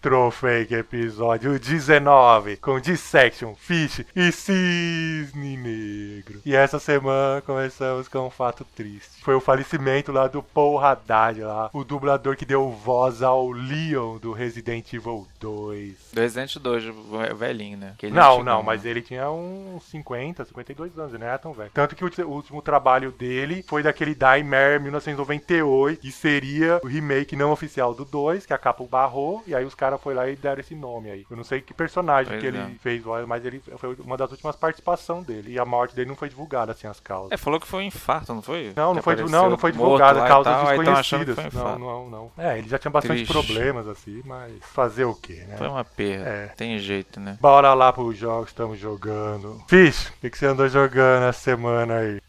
Retrofake episódio 19 com Dissection, Fish e Cisne Negro. E essa semana começamos com um fato triste. Foi o falecimento lá do Paul Haddad, lá, o dublador que deu voz ao Leon do Resident Evil 2. Do Resident 2, o velhinho, né? Não, não, né? mas ele tinha uns 50, 52 anos, era tão velho. Tanto que o, o último trabalho dele foi daquele Nightmare 1998, que seria o remake não oficial do 2, que a capa barrou, e aí os caras foram lá e deram esse nome aí. Eu não sei que personagem Pois que ele é. fez, mas ele foi uma das últimas participações dele. E a morte dele não foi divulgada, assim, as causas. É, falou que foi um infarto, não foi? Não, não foi, não, não foi e causas tal, desconhecidas. foi Não, não, não. É, ele já tinha bastante Triste. problemas, assim, mas fazer o quê, né? Foi uma perda. É. Tem jeito, né? Bora lá pros jogos que estamos jogando. Fish, o que, que você andou jogando essa semana aí?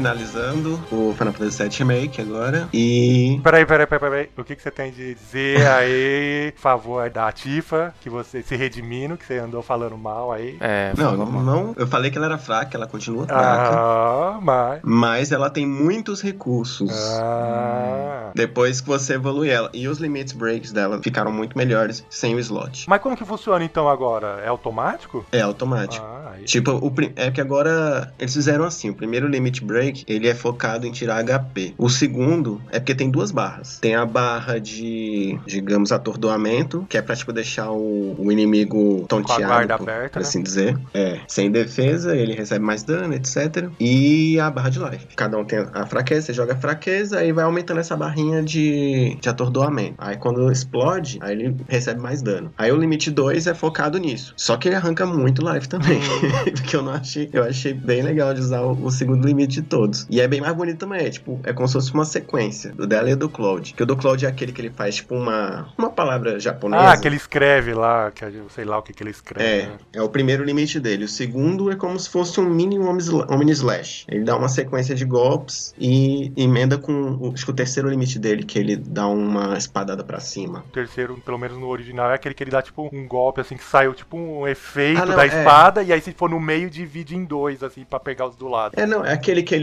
Finalizando o Final Fantasy VII Remake agora e. Peraí, peraí, peraí, peraí. O que, que você tem de dizer aí, favor da Tifa, que você se redimindo, que você andou falando mal aí? É, Não, não, não, eu falei que ela era fraca, ela continua fraca. Ah, mas. Mas ela tem muitos recursos. Ah. Depois que você evolui ela. E os limits breaks dela ficaram muito melhores sem o slot. Mas como que funciona então agora? É automático? É automático. Ah, aí. Tipo, o, prim- é que agora eles fizeram assim: o primeiro limit break ele é focado em tirar HP. O segundo é porque tem duas barras. Tem a barra de, digamos, atordoamento, que é pra tipo deixar o, o inimigo tonteado, guarda por, aberta, por né? assim dizer. É, sem defesa, ele recebe mais dano, etc. E a barra de life. Cada um tem a fraqueza, você joga a fraqueza, aí vai aumentando essa barrinha de, de atordoamento. Aí quando explode, aí ele recebe mais dano. Aí o limite 2 é focado nisso. Só que ele arranca muito life também. Hum. Porque eu não achei. Eu achei bem legal de usar o, o segundo limite todos. E é bem mais bonito também. É tipo, é como se fosse uma sequência do dela e do Cloud. Que o do Cloud é aquele que ele faz, tipo, uma, uma palavra japonesa. Ah, que ele escreve lá, que eu sei lá o que, que ele escreve. É, né? é o primeiro limite dele. O segundo é como se fosse um mini Omni- Slash. Ele dá uma sequência de golpes e emenda com o, acho que o terceiro limite dele, que ele dá uma espadada pra cima. O terceiro, pelo menos no original, é aquele que ele dá tipo um golpe assim que saiu tipo um efeito Ah, não, da é. espada e aí se for no meio divide em dois assim pra pegar os do lado. É, não, é aquele que ele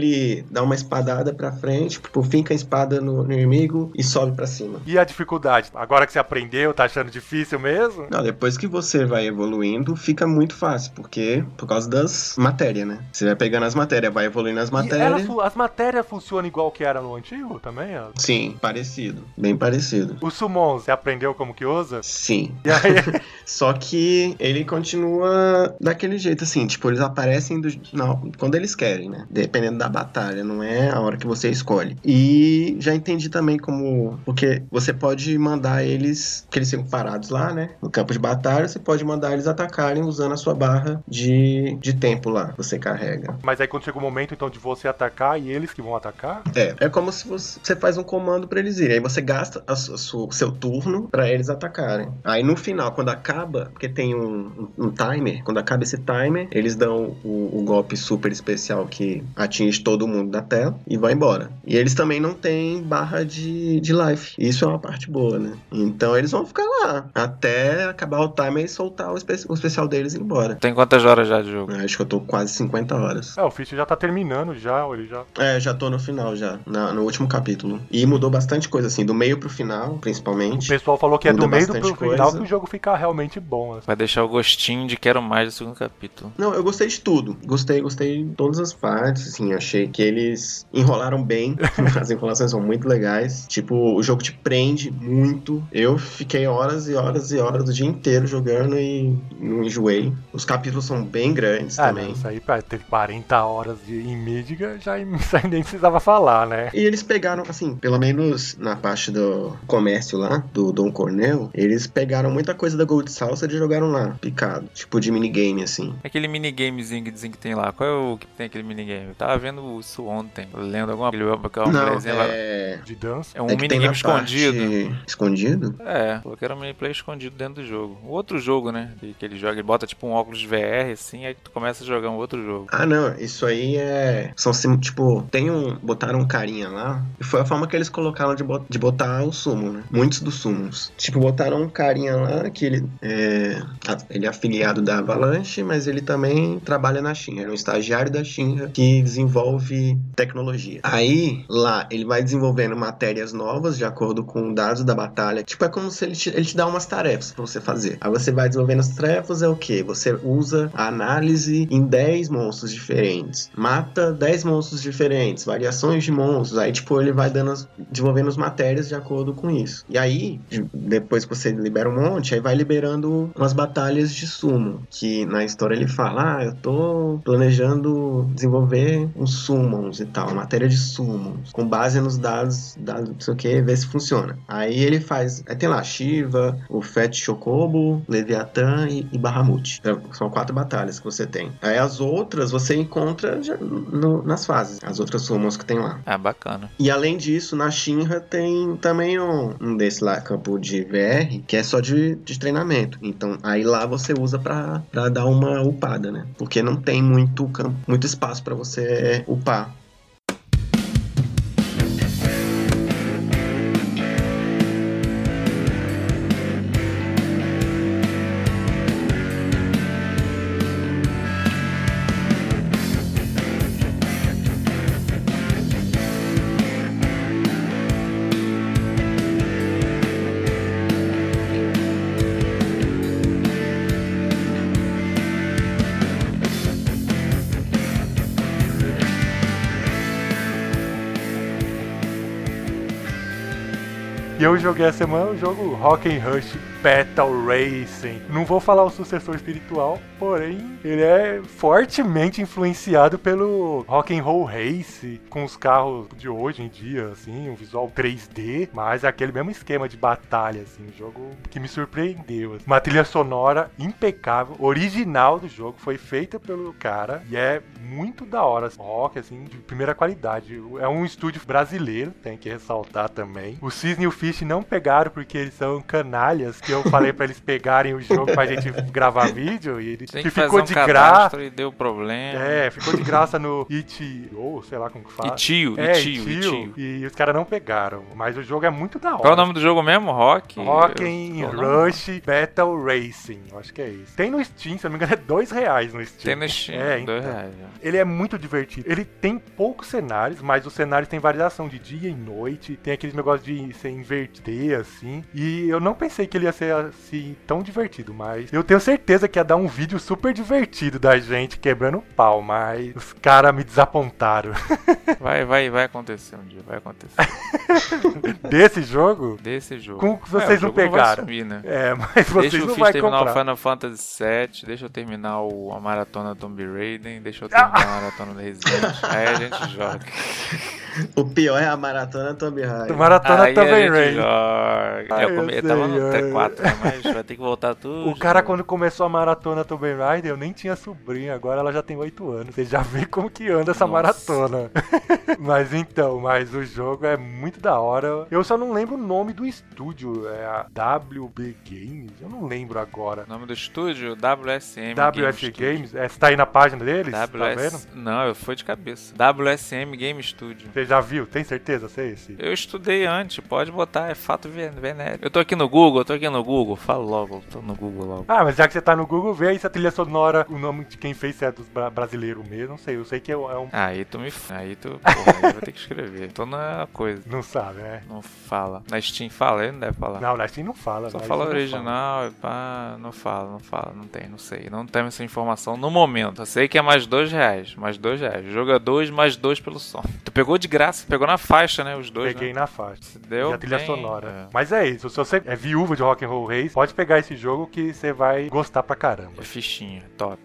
dá uma espadada pra frente, tipo, finca a espada no, no inimigo e sobe pra cima. E a dificuldade? Agora que você aprendeu, tá achando difícil mesmo? Não, depois que você vai evoluindo, fica muito fácil, porque por causa das matérias, né? Você vai pegando as matérias, vai evoluindo as ela matérias. fu- as matérias funcionam igual que era no antigo também? ó? Sim, parecido, bem parecido. O Summon, você aprendeu como que usa? Sim. Aí, Só que ele continua daquele jeito, assim, tipo, eles aparecem do, não, quando eles querem, né? Dependendo da batalha, não é a hora que você escolhe. E já entendi também como. Porque você pode mandar eles. Que eles ficam parados lá, né? No campo de batalha, você pode mandar eles atacarem usando a sua barra de, de tempo lá. que Você carrega. mas aí quando chega o momento então de você atacar e eles que vão atacar? É, é como se você, faz um comando pra eles irem. Aí você gasta a su- su- o seu turno pra eles atacarem. Aí no final, quando acaba, porque tem um, um- um timer, quando acaba esse timer, eles dão o, o golpe super especial que atinge todo mundo da tela e vai embora. E eles também não têm barra de, de life. Isso é uma parte boa, né? Então eles vão ficar lá até acabar o timer e soltar o, espe- o especial deles e ir embora. Tem quantas horas já de jogo? Acho que eu tô quase 50 horas. É, o Fish já tá terminando já, ou ele já. É, já tô no final já, na- no último capítulo. E mudou bastante coisa, assim, do meio pro final, O principalmente. pessoal falou que é Muda do meio pro final coisa. que o jogo fica realmente bom. assim. Vai deixar o gostinho de quero mais do segundo capítulo. Não, eu gostei de tudo. Gostei, gostei de todas as partes, assim, achei que eles enrolaram bem. as enrolações são muito legais. Tipo, o jogo te prende muito. Eu fiquei horas e horas e horas o dia inteiro jogando e não enjoei. Os capítulos são bem grandes Ah, também. não, isso aí pra ter 40 horas de, em Midgar já, nem precisava falar, né? E eles pegaram, assim, minha menos na parte do comércio lá, do Dom Cornel, eles pegaram muita coisa da Gold Salsa e jogaram lá, picado. Tipo de minigame, assim. Aquele minigamezinho que dizem que tem lá. Qual é o que tem aquele minigame? Eu tava vendo isso ontem. Lendo alguma coisa. Aquela Não, mulherzinha lá. é... De dança. É um é minigame escondido. parte- Escondido? É, falou que era um miniplay escondido dentro do jogo. O outro jogo, né? Que, que ele joga, ele bota tipo um óculos de VR assim, aí tu começa a jogar um outro jogo. Ah, não, isso aí é. São sim- tipo, tem um. Botaram um carinha lá. E foi a forma que eles colocaram de, bot- de botar o sumo, né? Muitos dos sumos. Tipo, botaram um carinha lá que ele é. Ele é afiliado da Avalanche, mas ele também trabalha na Shinra. Ele é um estagiário da Shinra que desenvolve tecnologia. Aí, lá, ele vai desenvolvendo matérias novas de acordo com dados da batalha. Tipo, é como se ele te, ele te dá umas tarefas pra você fazer. Aí você vai desenvolvendo as tarefas, é o quê? Você usa a análise em 10 monstros diferentes. Mata 10 monstros diferentes, variações de monstros. Aí, tipo, ele vai dando as, desenvolvendo as matérias de acordo com isso. E aí, de- depois que você libera um monte, aí vai liberando umas batalhas de sumo. Que na história ele fala: Ah, eu tô planejando desenvolver uns summons e tal, matéria de summons, com base nos dados, dados não sei o que, ver se funciona. Aí ele faz. Aí tem lá Shiva, o Fat Chocobo, Leviatã e, e Bahamut. Então, São quatro batalhas que você tem. Aí as outras você encontra no- nas fases, as outras summons que tem lá. Ah, bacana. E além disso, na Shinra tem também um, um desse lá, campo de VR, que é só de, de treinamento. Então, aí lá você usa pra, pra dar uma upada, né? Porque não tem muito campo, muito espaço pra você upar. Joguei essa semana o jogo Rock and Rush Battle Racing. Não vou falar o sucessor espiritual, porém ele é fortemente influenciado pelo Rock and Roll Race, com os carros de hoje em dia, assim, um visual 3D, mas aquele mesmo esquema de batalha, assim, um jogo que me surpreendeu. assim. Uma trilha sonora impecável, original do jogo, foi feita pelo cara e é muito da hora, assim, rock, assim, de primeira qualidade. É um estúdio brasileiro, tem que ressaltar também. O Cisne e o Fish não pegaram porque eles são canalhas, que eu falei pra eles pegarem o jogo pra gente gravar vídeo e ele Tem que ficou um de graça. e deu problema. É, ficou de graça no It, ou sei lá como que fala. E tio, é, e tio, e os caras não pegaram, mas o jogo é muito da hora. Qual é o nome do jogo mesmo? Rock? Rock nome? Rush Battle Racing, acho que é isso. Tem no Steam, se eu não me engano, é dois reais no Steam. Tem no Steam, É, dois então. reais. já. Ele é muito divertido. Ele tem poucos cenários, mas os cenários têm variação de dia e noite. Tem aqueles negócios de se inverter, assim. E eu não pensei que ele ia ser assim tão divertido, mas eu tenho certeza que ia dar um vídeo super divertido da gente quebrando pau, mas os caras me desapontaram. Vai, vai, vai acontecer um dia, vai acontecer. Desse jogo, Desse jogo. Com que É, vocês o não pegaram. sumir, né? é, mas vocês Deixa não vai terminar comprar. o Final Fantasy VII, deixa eu terminar o, a maratona Tomb Raider, deixa eu terminar a maratona do Resident. Aí a gente joga. O pior é a maratona Tomb Raider. Maratona joga. Ai, eu, come- eu tava no ai. T4, né, mas vai ter que voltar tudo. O cara, novo. quando começou a maratona Tomb Raider, eu nem tinha sobrinha, agora ela já tem 8 anos. Você já vê como que anda essa Nossa. maratona. mas então, mas o jogo é muito da hora. Eu só não lembro o nome do estúdio. É a WB Games? Eu não lembro agora. O nome do estúdio? WSM WS Game Games? É, você tá aí na página deles? Tá vendo? WS... Não, eu fui de cabeça. WSM Game Studio. Você já viu? Tem certeza? Você é esse? Eu estudei antes, pode botar, é fato ven- venéreo. Eu tô aqui no Google, eu tô aqui no Google. Fala logo, tô no Google logo. Ah, mas já que você tá no Google, vê aí se a trilha sonora, o nome de quem fez se é dos bra brasileiros mesmo. Não sei, eu sei que é um. é um- Aí tu me. Aí tu. Porra, aí vai ter que escrever. Tô na coisa. Não sabe, né? Não fala. Na Steam fala, ele não deve falar. Não, na Steam não fala. Só fala não original e pá, não fala, não fala, não tem, não sei. Não tem essa informação no momento. Eu sei que é mais dois reais, mais dois reais. Joga dois, mais dois pelo som. Tu pegou de graça, pegou na faixa, né? Os dois. Peguei né? na faixa. Deu e a trilha bem, sonora. é. Mas é isso, se você é viúva de Rock Roll Race, pode pegar esse jogo que você vai gostar pra caramba. É fichinha, top.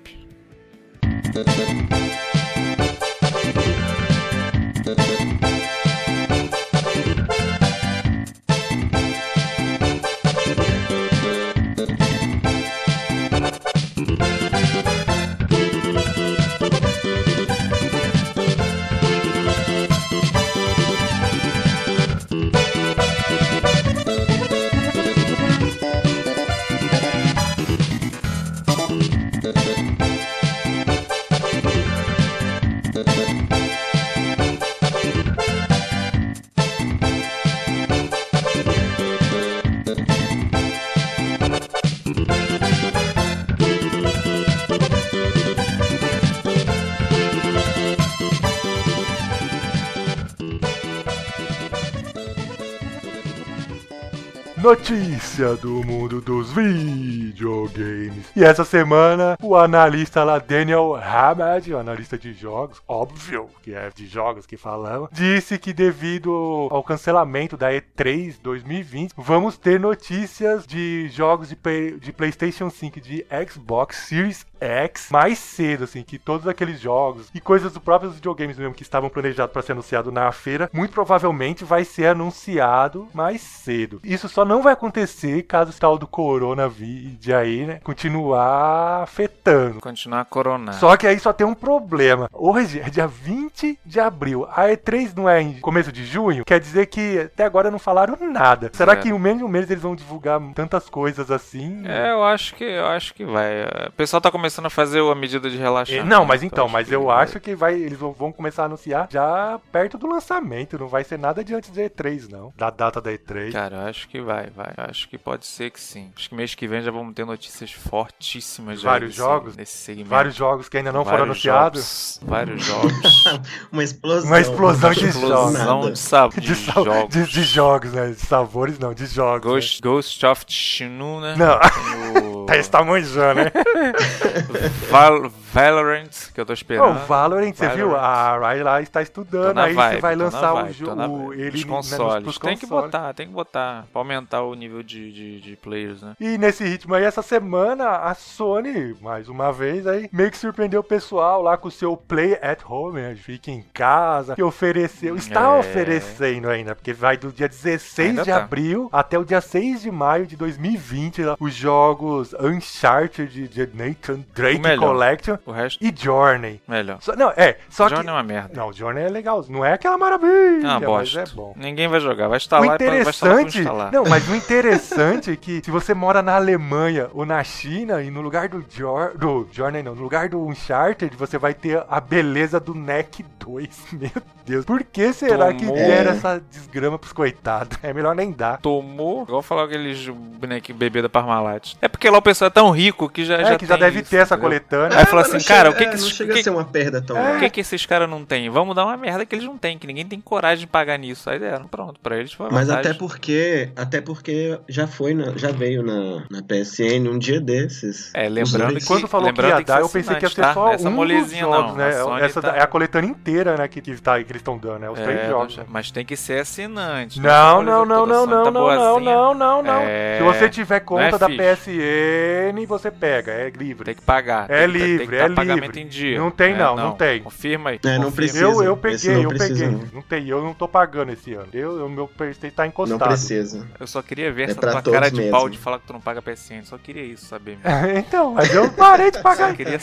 Notícia do mundo dos videogames. E essa semana, o analista lá, Daniel Hamad, o analista de jogos, óbvio que é de jogos que falamos, disse que devido ao cancelamento da E3 2020, vamos ter notícias de jogos de, de PlayStation 5 de Xbox Series X mais cedo, assim, que todos aqueles jogos e coisas dos próprios videogames mesmo que estavam planejados para ser anunciado na feira, muito provavelmente vai ser anunciado mais cedo. Isso só não vai acontecer caso o tal do coronavírus aí, né, continuar afetando. Continuar coronando. Só que aí só tem um problema. Hoje é dia 20 de abril. A E3 não é em começo de junho? Quer dizer que até agora não falaram nada. Será É. que de um mês eles vão divulgar tantas coisas assim? É, eu acho que eu acho que vai. O pessoal tá começando a fazer a medida de É, relaxamento. Não, mas então, mas que eu acho que vai, eles vão- vão começar a anunciar já perto do lançamento. Não vai ser nada de antes da E3, não. Da data da E3. Cara, eu acho que vai, vai. Eu acho que pode ser que sim. Acho que mês que vem já vamos ter notícias fortíssimas já Vários nesse- jogos? nesse segmento. Vários jogos que ainda não foram Vários anunciados. jogos, vários jogos. Uma explosão. Uma explosão de Explosão Nada. de, sab... de, jogos. de- de jogos, né? De sabores, não, de jogos. né? Ghost, Ghost of Tsushima. Não. Tem o Tá, esse tá manjando, né? Val Valorant, que eu tô esperando. o Valorant, você viu? A Rai lá está estudando, aí vibe, você vai lançar o vibe, tô jogo. Ele Nos né, consoles. nos tem que botar, tem que botar. Pra aumentar o nível de, de, de players, né? E nesse ritmo aí, essa semana, a Sony, mais uma vez, aí, meio que surpreendeu o pessoal lá com o seu Play at Home, né? Fica em casa, que ofereceu, está É. oferecendo ainda, porque vai do dia 16 Ainda de tá. abril até o dia 6 de maio de 2020, lá, os jogos Uncharted de Nathan Drake O. Collection O resto, e Journey. melhor. Só- não, é, só Journey que... é uma merda. Não, o Journey é legal, não é aquela maravilha, É uma mas bosta. é bom. Ninguém vai jogar. Vai O instalar, vai instalar pra interessante, instalar. não, mas o interessante é que se você mora na Alemanha ou na China e no lugar do, Jor, do Journey, não, no lugar do Uncharted, você vai ter a beleza do NEC 2. Meu Deus, por que será que Tomou. deram essa desgrama pros coitados? É melhor nem dar. Tomou, igual falar aqueles bonequinhos bebê da Parmalat. É porque lá o pessoal é tão rico que já, É, já que já deve isso, ter essa entendeu? coletânea. Aí fala mas não assim, cara, chega- o que é, que Não esses- chega o que- a ser uma perda tão É. O que que esses caras não têm? Vamos dar uma merda que eles não têm, que ninguém tem coragem de pagar nisso. Aí deram, pronto, pra eles foi Mas vantagem. até porque, até porque já foi, na- já veio na, na PSN um dia desses. É, lembrando que- Quando falou que ia que dar, eu pensei que ia ser assinante, só tá? Essa um dos molezinha jogos, não. né? Essa tá- é a coletânea inteira, né, que, que, tá, que eles estão dando, né? Os três É, jogos. não- mas tem que ser assinante. Não, Essa não, não, coisa não, não, tá não, não, boazinha. não, não, não. É, Se você tiver conta não é da. PSN, você pega, é livre. Tem que pagar. É tem que, tem livre, que é pagamento livre. em dia. Não tem É, não, não tem. Confirma aí. É, não confirma. precisa. Eu, eu peguei, não eu precisa, peguei. não. Não tem, eu não tô pagando esse ano. Eu, o meu PlayStation tá Não encostado. precisa. Eu só queria ver É essa tua cara de pau de falar que tu não paga PSN. Só queria isso saber. mesmo. então, mas eu parei de pagar. Só queria,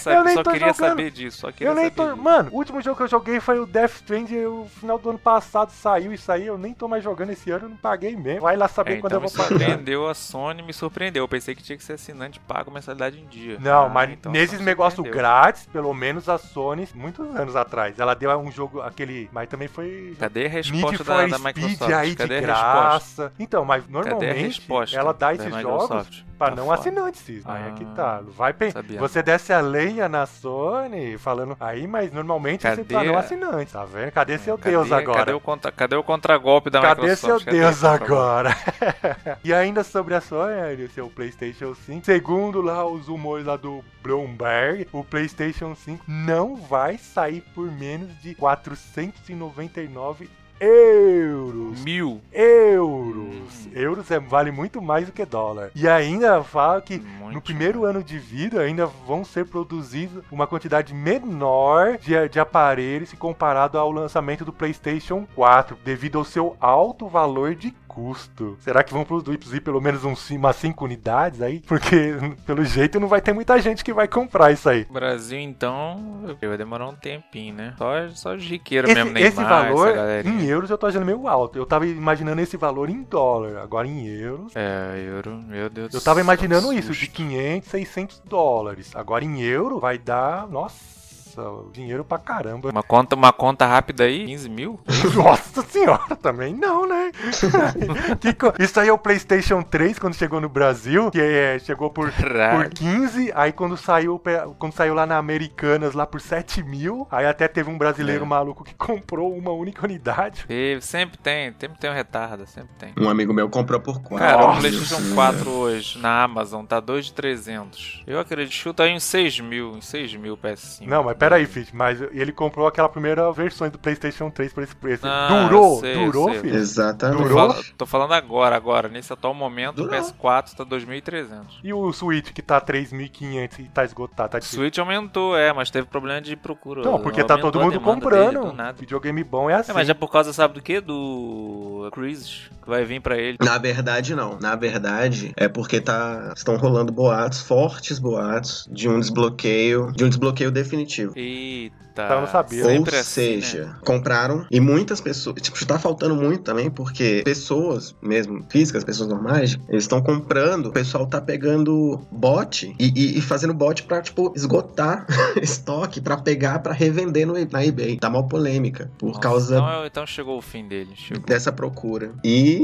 eu saber, disso. Eu nem tô. Mano, o último jogo que eu joguei foi o Death Stranding. O final do ano passado saiu isso aí. Eu nem tô mais jogando esse ano. Não paguei mesmo. Vai lá saber É, quando então eu me vou pagar. surpreendeu a Sony, me surpreendeu. Eu pensei que tinha que ser assinante pago mensalidade em dia. Não, Ah, mas então nesses me negócios grátis, pelo menos a Sony, muitos anos atrás, ela deu um jogo, aquele. Mas também foi. Cadê a resposta da, da Microsoft? aí Cadê de a resposta? graça. Então, mas normalmente ela dá esses jogos pra Tá não assinantes. Cisne. Aí é que Ah, tá. Vai pen... sabia. Você desce a lenha na Sony falando aí, mas normalmente Cadê pra não a- assinantes, tá vendo? Cadê seu Cadê- Deus agora? Cadê o, contra, cadê o contragolpe da Cadê Microsoft? seu Cadê Deus o contragolpe? agora? e ainda sobre a Sony, o seu PlayStation 5, segundo lá os rumores lá do Bloomberg, o PlayStation 5 não vai sair por menos de 499 euros. Mil. Euros. Euros é, vale muito mais do que dólar. E ainda fala que Muito no primeiro ano de vida ainda vão ser produzidos uma quantidade menor de, de aparelhos se comparado ao lançamento do PlayStation 4, devido ao seu alto valor de custo. Será que vão produzir pelo menos uns, umas 5 unidades aí? Porque, pelo jeito, não vai ter muita gente que vai comprar isso aí. Brasil, então, vai demorar um tempinho, né? Só, só os riqueiros Esse, mesmo, Neymar, esse valor em euros eu tô achando meio alto. Eu tava imaginando esse valor em dólar. Agora em euros. É, euro, meu Deus do Eu tava imaginando isso, de susto. 500, 600 dólares. Agora em euro vai dar. Nossa Nossa, dinheiro pra caramba. Uma conta, uma conta rápida aí, 15 mil? Nossa senhora, também não, né? Isso aí é o PlayStation 3 quando chegou no Brasil, que é, chegou por, por Caralho. 15, aí quando saiu, quando saiu lá na Americanas lá por 7 mil, aí até teve um brasileiro É. maluco que comprou uma única unidade. Teve, sempre tem, sempre tem um retardo, sempre tem. Um amigo meu comprou por quatro. Cara, o Nossa PlayStation Senhora. 4 hoje na Amazon tá 2 de 300. Eu acredito, chuta aí em 6 mil, em 6 mil PS5. Não, mas pera aí, Fit, mas ele comprou aquela primeira versão do PlayStation 3 por esse preço. Ah, durou, sei, durou, sei. filho. Tô, Exatamente. Durou? fala- tô falando agora, agora. Nesse atual momento, o Durou. PS4 tá 2.300. E o Switch que tá 3.500 e tá esgotado, tá O difícil. Switch aumentou, é, mas teve problema de procura. Não, porque tá todo mundo comprando. dele nada. Videogame bom é assim. É, mas é por causa, sabe do que? Do Cruise, que vai vir pra ele. Na verdade, não. Na verdade, é porque tá estão rolando boatos, fortes boatos, de um desbloqueio, de um desbloqueio definitivo. Y Eita. Eu não sabia. Ou Sempre assim, seja, né? compraram e muitas pessoas. Tipo, tá faltando muito também, porque pessoas, mesmo físicas, pessoas normais, eles estão comprando, o pessoal tá pegando bot e, e- e fazendo bot pra, tipo, esgotar estoque, pra pegar, pra revender no, na eBay. Tá mal polêmica, por Nossa, causa Então, então chegou o fim dele. Chegou. dessa procura. E,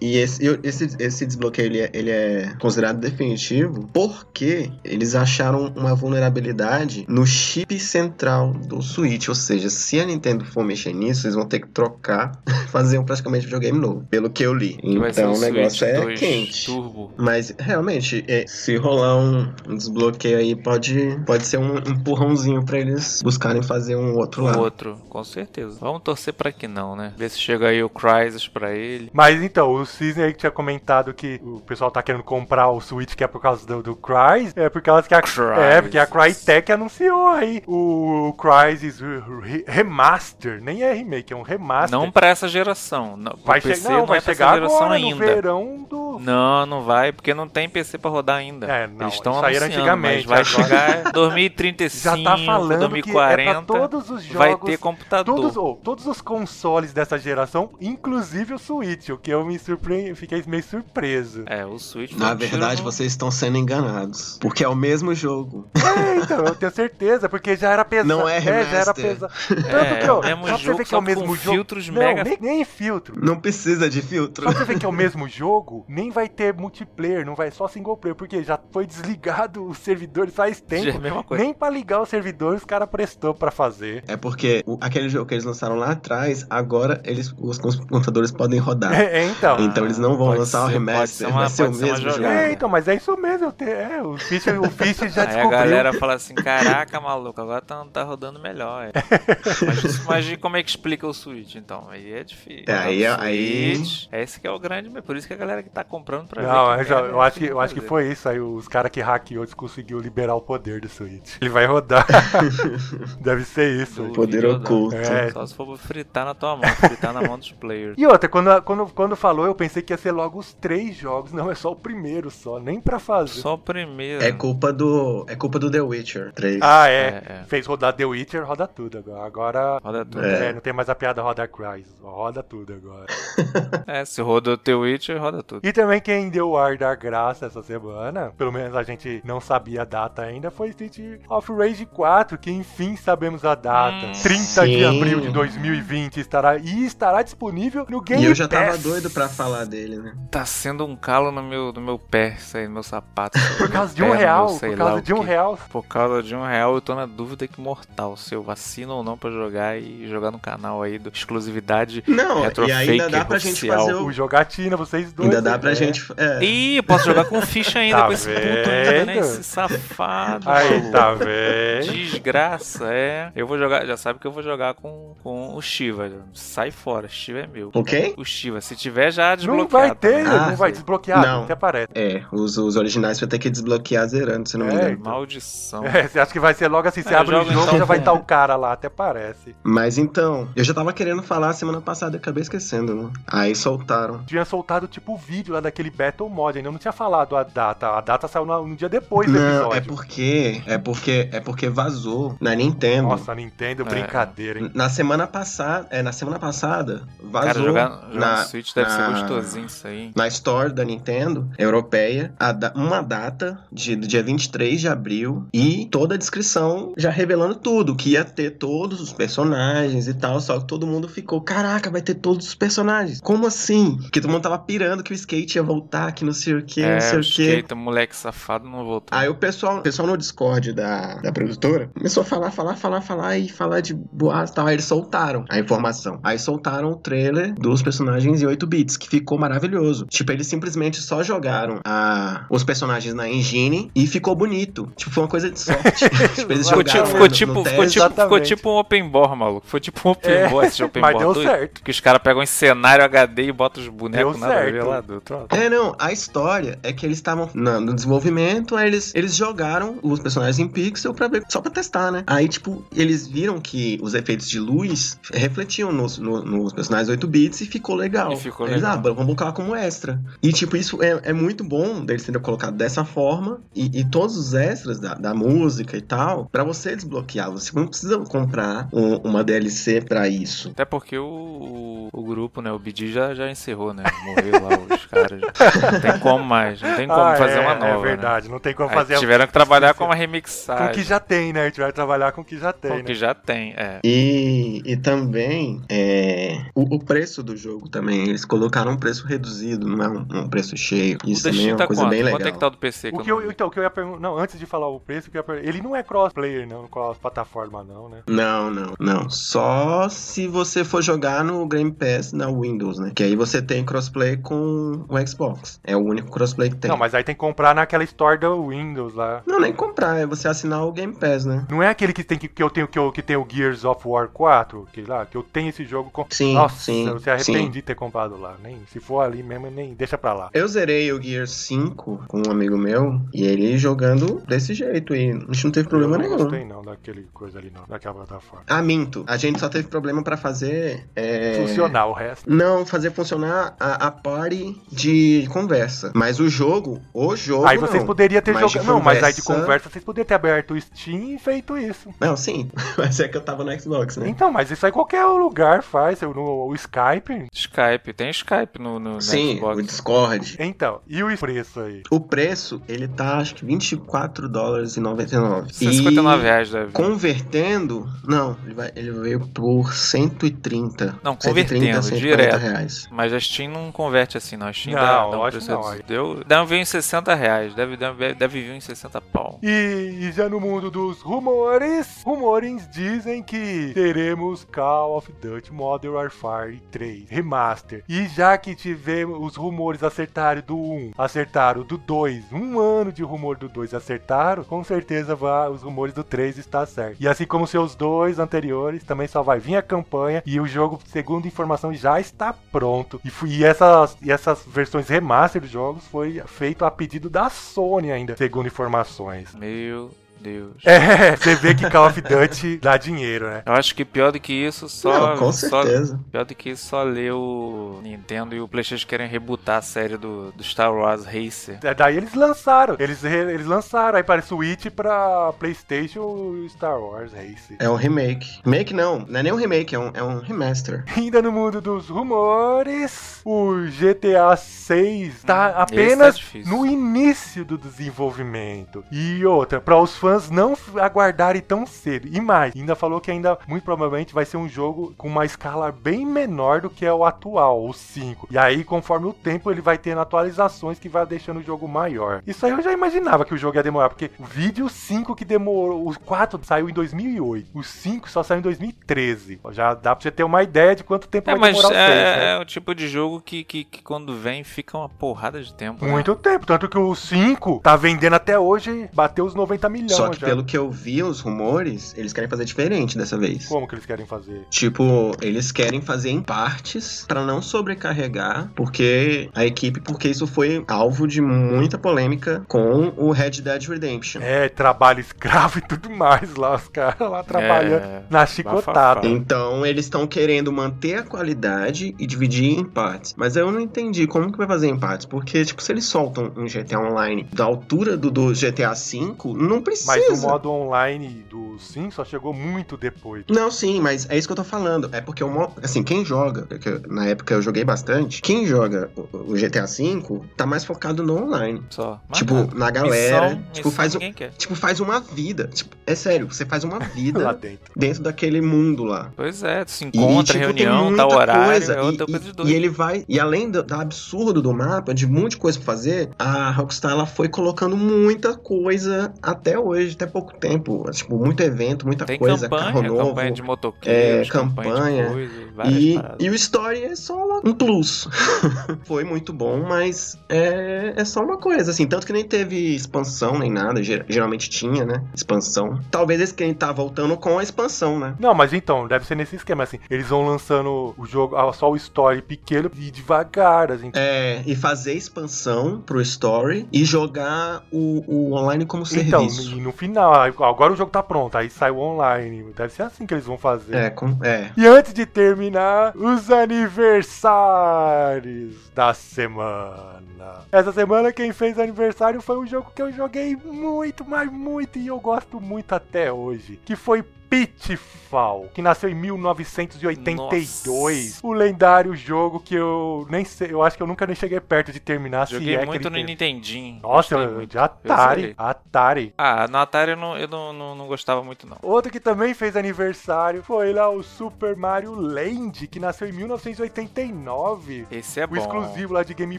e esse, esse, esse desbloqueio ele é, ele é considerado definitivo porque eles acharam uma vulnerabilidade no chip central do Switch. Ou seja, se a Nintendo for mexer nisso, eles vão ter que trocar, fazer um praticamente videogame novo, pelo que eu li. Que Então o negócio é 2 quente. Turbo. Mas realmente, é, se rolar um, um desbloqueio aí, pode, pode ser um empurrãozinho pra eles buscarem fazer um outro O lado. outro, com certeza. Vamos torcer pra que não, né? Ver se chega aí o Crysis pra ele. Mas então, o Cisne aí que tinha comentado que o pessoal tá querendo comprar o Switch que é por causa do, do Crysis, é por causa que a, Crysis. é, porque a Crytek anunciou aí o Crysis Re- Remaster, nem é remake, é um remaster. Não pra essa geração. Não, vai, PC não, não vai é chegar essa geração agora no ainda. verão do Não, não vai, porque não tem PC pra rodar ainda. É, não, Eles estão anunciando, antigamente, mas vai agora- chegar em 2035, já tá falando que é 2040, pra todos os jogos, vai ter computador. todos, oh, todos os consoles dessa geração, inclusive o Switch, o que eu me surpreendi, fiquei meio surpreso. É, o Switch Na verdade, no- vocês estão sendo enganados. Porque é o mesmo jogo. É, então, eu tenho certeza, porque já era pesado. Não é era remaster. pesado. Tanto É, que, é o ó, mesmo só você jogo, ver que é o mesmo jogo. filtros não, mega- nem, nem filtro. Não precisa de filtro. Só pra você ver que é o mesmo jogo, nem vai ter multiplayer, não vai só single player, porque já foi desligado os servidores faz é tempo. a mesma coisa. Nem pra ligar os servidores os cara prestou pra fazer. É porque o- aquele jogo que eles lançaram lá atrás, agora eles, os computadores podem rodar. É, então. Então eles não vão lançar o ser, remaster, ser uma- vai ser o mesmo jogo. É, então, mas é isso mesmo. Eu te, é, o Fish, o Fish já Aí a descobriu. galera fala assim, caraca, maluco, agora tá, tá rodando melhor. é. mas, mas como é que explica o Switch, então? Aí é difícil. É, aí- O aí- É esse que é o grande, por isso que a galera que tá comprando pra Não, ver. que mas eu, é acho que, eu acho que fazer. foi isso aí. Os caras que hackeou eles conseguiu liberar o poder do Switch. Ele vai rodar. Deve ser isso. Do Poder oculto. É. Só se for fritar na tua mão, fritar na mão dos players. E outra, quando, quando, quando falou, eu pensei que ia ser logo os três jogos. Não, é só o primeiro só, nem pra fazer. Só o primeiro. É culpa do. É culpa do The Witcher 3. Ah, é. É, é. Fez rodar The Witcher, roda tudo agora. Agora. Roda tudo. É, É. não tem mais a piada rodar Crysis. Roda tudo agora. É, se rodou teu Witcher, roda tudo. E também quem deu o ar da graça essa semana, pelo menos a gente não sabia a data ainda, foi Street of Rage 4, que enfim sabemos a data. Hum. 30 de Sim. abril de 2020 estará e estará disponível no Game E eu já tava Pass. doido pra falar dele, né? Tá sendo um calo no meu, no meu pé, isso aí, no meu sapato. Por causa de um real, por causa de um real. Por causa de um real, eu tô na dúvida que mortal. Se eu vacino ou não pra jogar e jogar no canal aí do exclusividade. Não, Retro e ainda dá pra gente fazer O o. jogatina, vocês dois. Ainda dá pra é. gente. É. Ih, posso jogar com ficha ainda Tá com esse puto ainda, né? Esse safado. Aí, tá vendo? Desgraça, é. Eu vou jogar, já sabe que eu vou jogar com, com o Shiva. Sai fora, Shiva é meu. O? O Shiva, se tiver já Não desbloqueado. vai ter, também. Ah, não vai desbloquear, Não. até aparece. É, os, os originais vai ter que desbloquear zerando, se não me É, engano. Maldição. É, você acha que vai ser logo assim, você É, abre o jogo já vai com- estar o cara lá, até parece. Mas então, eu já tava querendo falar semana passada e acabei esquecendo, né? Aí soltaram. Tinha soltado tipo o vídeo lá daquele Battle Mod, ainda não tinha falado a data. A data saiu no, no dia depois do Não, episódio. é porque. É porque. É porque vazou na Nintendo. Nossa, Nintendo, É. brincadeira, hein? Na semana passada. É, na semana passada, vazou. Cara, jogar, jogar na, no Switch deve ser na- gostosinho isso aí. Na Store da Nintendo europeia, a da- uma data de, do dia 23 de abril e toda a descrição já revelando tudo, que ia ter todos os personagens e tal, só que todo mundo ficou, caraca, vai ter todos os personagens. Como assim? Porque todo mundo tava pirando que o skate ia voltar, que não sei o que, é, não sei o o que. skate, moleque safado não voltou. Aí o pessoal, o pessoal no Discord da, da produtora começou a falar, falar, falar, falar e falar de boatos e tal. Aí eles soltaram a informação. Aí soltaram o trailer dos personagens em 8 bits, que ficou maravilhoso. Tipo, eles simplesmente só jogaram a, os personagens na engine e ficou bonito. Tipo, foi uma coisa de sorte. tipo, eles jogaram ficou, tipo, ficou, tipo, ficou tipo um open bar, maluco. Foi tipo um open É, esse open mas bar deu doido, certo. Que os caras pegam em cenário HD e botam os bonecos Deu nada a ver certo. lá do. É, não, a história é que eles estavam na- no desenvolvimento, aí eles, eles jogaram os personagens em pixel pra ver, só pra testar, né? Aí, tipo, eles viram que os efeitos de luz refletiam nos, no- nos personagens 8 bits e ficou legal. E ficou eles, legal. ah, vamos colocar como extra. E, tipo, isso é, é muito bom deles terem colocado dessa forma e, e todos os extras da, da música e tal, pra você desbloquear. Você não precisa comprar um- uma DLC pra isso. Até porque o, o, o grupo, né, o BD já, já encerrou, né? Morreu lá os caras. Não tem como mais, não tem como Ah, fazer é, uma nova. É né? verdade, não tem como Aí fazer a- tiveram que trabalhar com uma com o remixagem. que já tem, né? Tiveram que trabalhar com o que já tem, Com o né? que já tem, é. E, e também é, o, o preço do jogo também. Eles colocaram um preço reduzido, não é um, um preço cheio. O Isso também é uma tá coisa quanto? bem legal. Quanto é que tá o do PC? O eu que eu, vi? então, o que eu ia perguntar. Não, antes de falar o preço, o que eu ia perguntar. Ele não é crossplayer, não, cross-plataforma, não, né? Não, não, não. Só se você for jogar no Game Pass na Windows, né? Que aí você tem crossplay com o Xbox. É o único crossplay que tem. Não, mas aí tem que comprar naquela store do Windows lá. Não, nem comprar, é você assinar o Game Pass, né? Não é aquele que tem que, que eu tenho que, eu, que tem o Gears of War 4, que lá, que eu tenho esse jogo com. Sim, Nossa, sim, eu se arrependi de ter comprado lá. Nem, se for ali mesmo, nem deixa pra lá. Eu zerei o Gear 5 com um amigo meu e ele jogando desse jeito e a gente não teve problema eu não nenhum. gostei não daquele coisa ali não, daquela plataforma. Ah, minto. A gente só teve problema pra fazer. É... Funcionar o resto. Não, fazer funcionar a, a party de conversa. Mas o jogo, o jogo. Aí vocês não. poderiam ter jogado. Não, mas aí de conversa- vocês poderiam ter aberto o Steam e feito isso. Não, sim. Mas é que eu tava no Xbox, né? Então, mas isso aí qualquer lugar faz. No o Skype. Skype, tem Skype no, no, no Sim, Xbox. o Discord. Então, e o preço aí? O preço, ele tá acho que 24 dólares e 99. 159 reais deve. Convertendo, não, ele, vai, ele veio por 130. Não, 130, convertendo, 140 direto. reais. Mas a Steam não converte assim, não. A Steam Não, dá, dá um preço não. Deu, deve vir em 60 reais. Deve, deve, deve vir em 60 pau. E, e já no mundo dos rumores, rumores dizem que teremos Call of Duty Modern Warfare 3 Remaster. E já que tivemos os rumores acertaram do 1, acertaram do 2, um ano de rumor do 2 acertaram, com certeza vai, os rumores do 3 está certo. E assim como seus dois anteriores, também só vai vir a campanha e o jogo, segundo informação, já está pronto. E, e essas, e essas versões remaster dos jogos foi feito a pedido da Sony ainda, segundo informações. Meu Deus. É, você vê que Call of Duty dá dinheiro, né? Eu acho que pior do que isso, só. não, com só- certeza. pior do que isso, só ler o Nintendo e o PlayStation querem rebutar a série do, do Star Wars Racer. É, Daí eles lançaram, eles, eles lançaram aí para Switch pra Playstation o Star Wars Race. É um remake. Remake não, não é nem um remake, é um, é um remaster. Ainda no mundo dos rumores, o GTA 6 tá Hum, tá apenas difícil. no início do desenvolvimento. E outra, para os fãs não f- aguardarem tão cedo. E mais, ainda falou que ainda muito provavelmente vai ser um jogo com uma escala bem menor do que é o atual, o 5. E aí, conforme o tempo, ele vai tendo atualizações que vai deixando o jogo maior. Isso aí eu já imaginava que o jogo ia demorar, porque o vídeo 5 que demorou, o 4 saiu em 2008, o 5 só saiu em 2013. Já dá pra você ter uma ideia de quanto tempo É, vai mas demorar o 6, é, né? é o tipo de jogo que, que, que quando vem fica uma porrada de tempo. né? Muito tempo, tanto que o 5 tá vendendo até hoje, bateu os 90 milhões Só que já. pelo que eu vi, os rumores, eles querem fazer diferente dessa vez. Como que eles querem fazer? Tipo, eles querem fazer em partes pra não sobrecarregar, porque a equipe, porque isso foi alvo de muita polêmica com o Red Dead Redemption. É, trabalho escravo e tudo mais lá, os caras lá trabalhando É, na chicotada. Então eles estão querendo manter a qualidade e dividir em partes. Mas eu não entendi como que pra fazer em partes, porque, tipo, se eles soltam um GTA Online da altura do, do GTA V, não precisa. Mas o modo online do Sim só chegou muito depois. Não, sim, mas é isso que eu tô falando. É porque o modo. Assim, quem joga, porque na época eu joguei bastante, quem joga o, GTA V tá mais focado no online. Só. Mas tipo, nada. na galera. Missão- tipo, missão faz um. Tipo, faz uma vida. Tipo, é sério, você faz uma Lá vida dentro. dentro daquele mundo lá. Pois é, se E, encontra, tipo, tem reunião, muita tá horário, coisa, é outra e, coisa e- doido. e ele vai. E além do, do absurdo do mapa, de um monte de coisa pra fazer, a Rockstar ela foi colocando muita coisa até hoje, até pouco tempo. Tipo, muito evento, muita Tem coisa, campanha, carro novo. campanha de motoqueiros, é, campanha, campanha, de coisa, várias E, paradas. e o story é só um plus. Foi muito bom, mas é, é só uma coisa, assim. Tanto que nem teve expansão nem nada. ger- Geralmente tinha, né? Expansão. Talvez eles querem estar voltando com a expansão, né? Não, mas então, deve ser nesse esquema, assim. Eles vão lançando o jogo, ah, só o story pequeno e devagar, assim. É, e fazer expansão pro story e jogar o, o online como Então, serviço. e no final, agora o jogo tá pronto, aí sai o online. Deve ser assim que eles vão fazer. É, com, é. E antes de terminar, os aniversários da semana. Essa semana quem fez aniversário foi um jogo que eu joguei muito, mas muito e eu gosto muito até hoje, que foi Pitfall, que nasceu em 1982. Nossa. O lendário jogo que eu nem sei, eu acho que eu nunca nem cheguei perto de terminar. se Joguei é que muito no teve. Nintendinho. Nossa, eu, de Atari. Atari. Ah, no Atari eu, não, eu não, não, não gostava muito, não. Outro que também fez aniversário foi lá o Super Mario Land, que nasceu em 1989. Esse é O bom. exclusivo lá de Game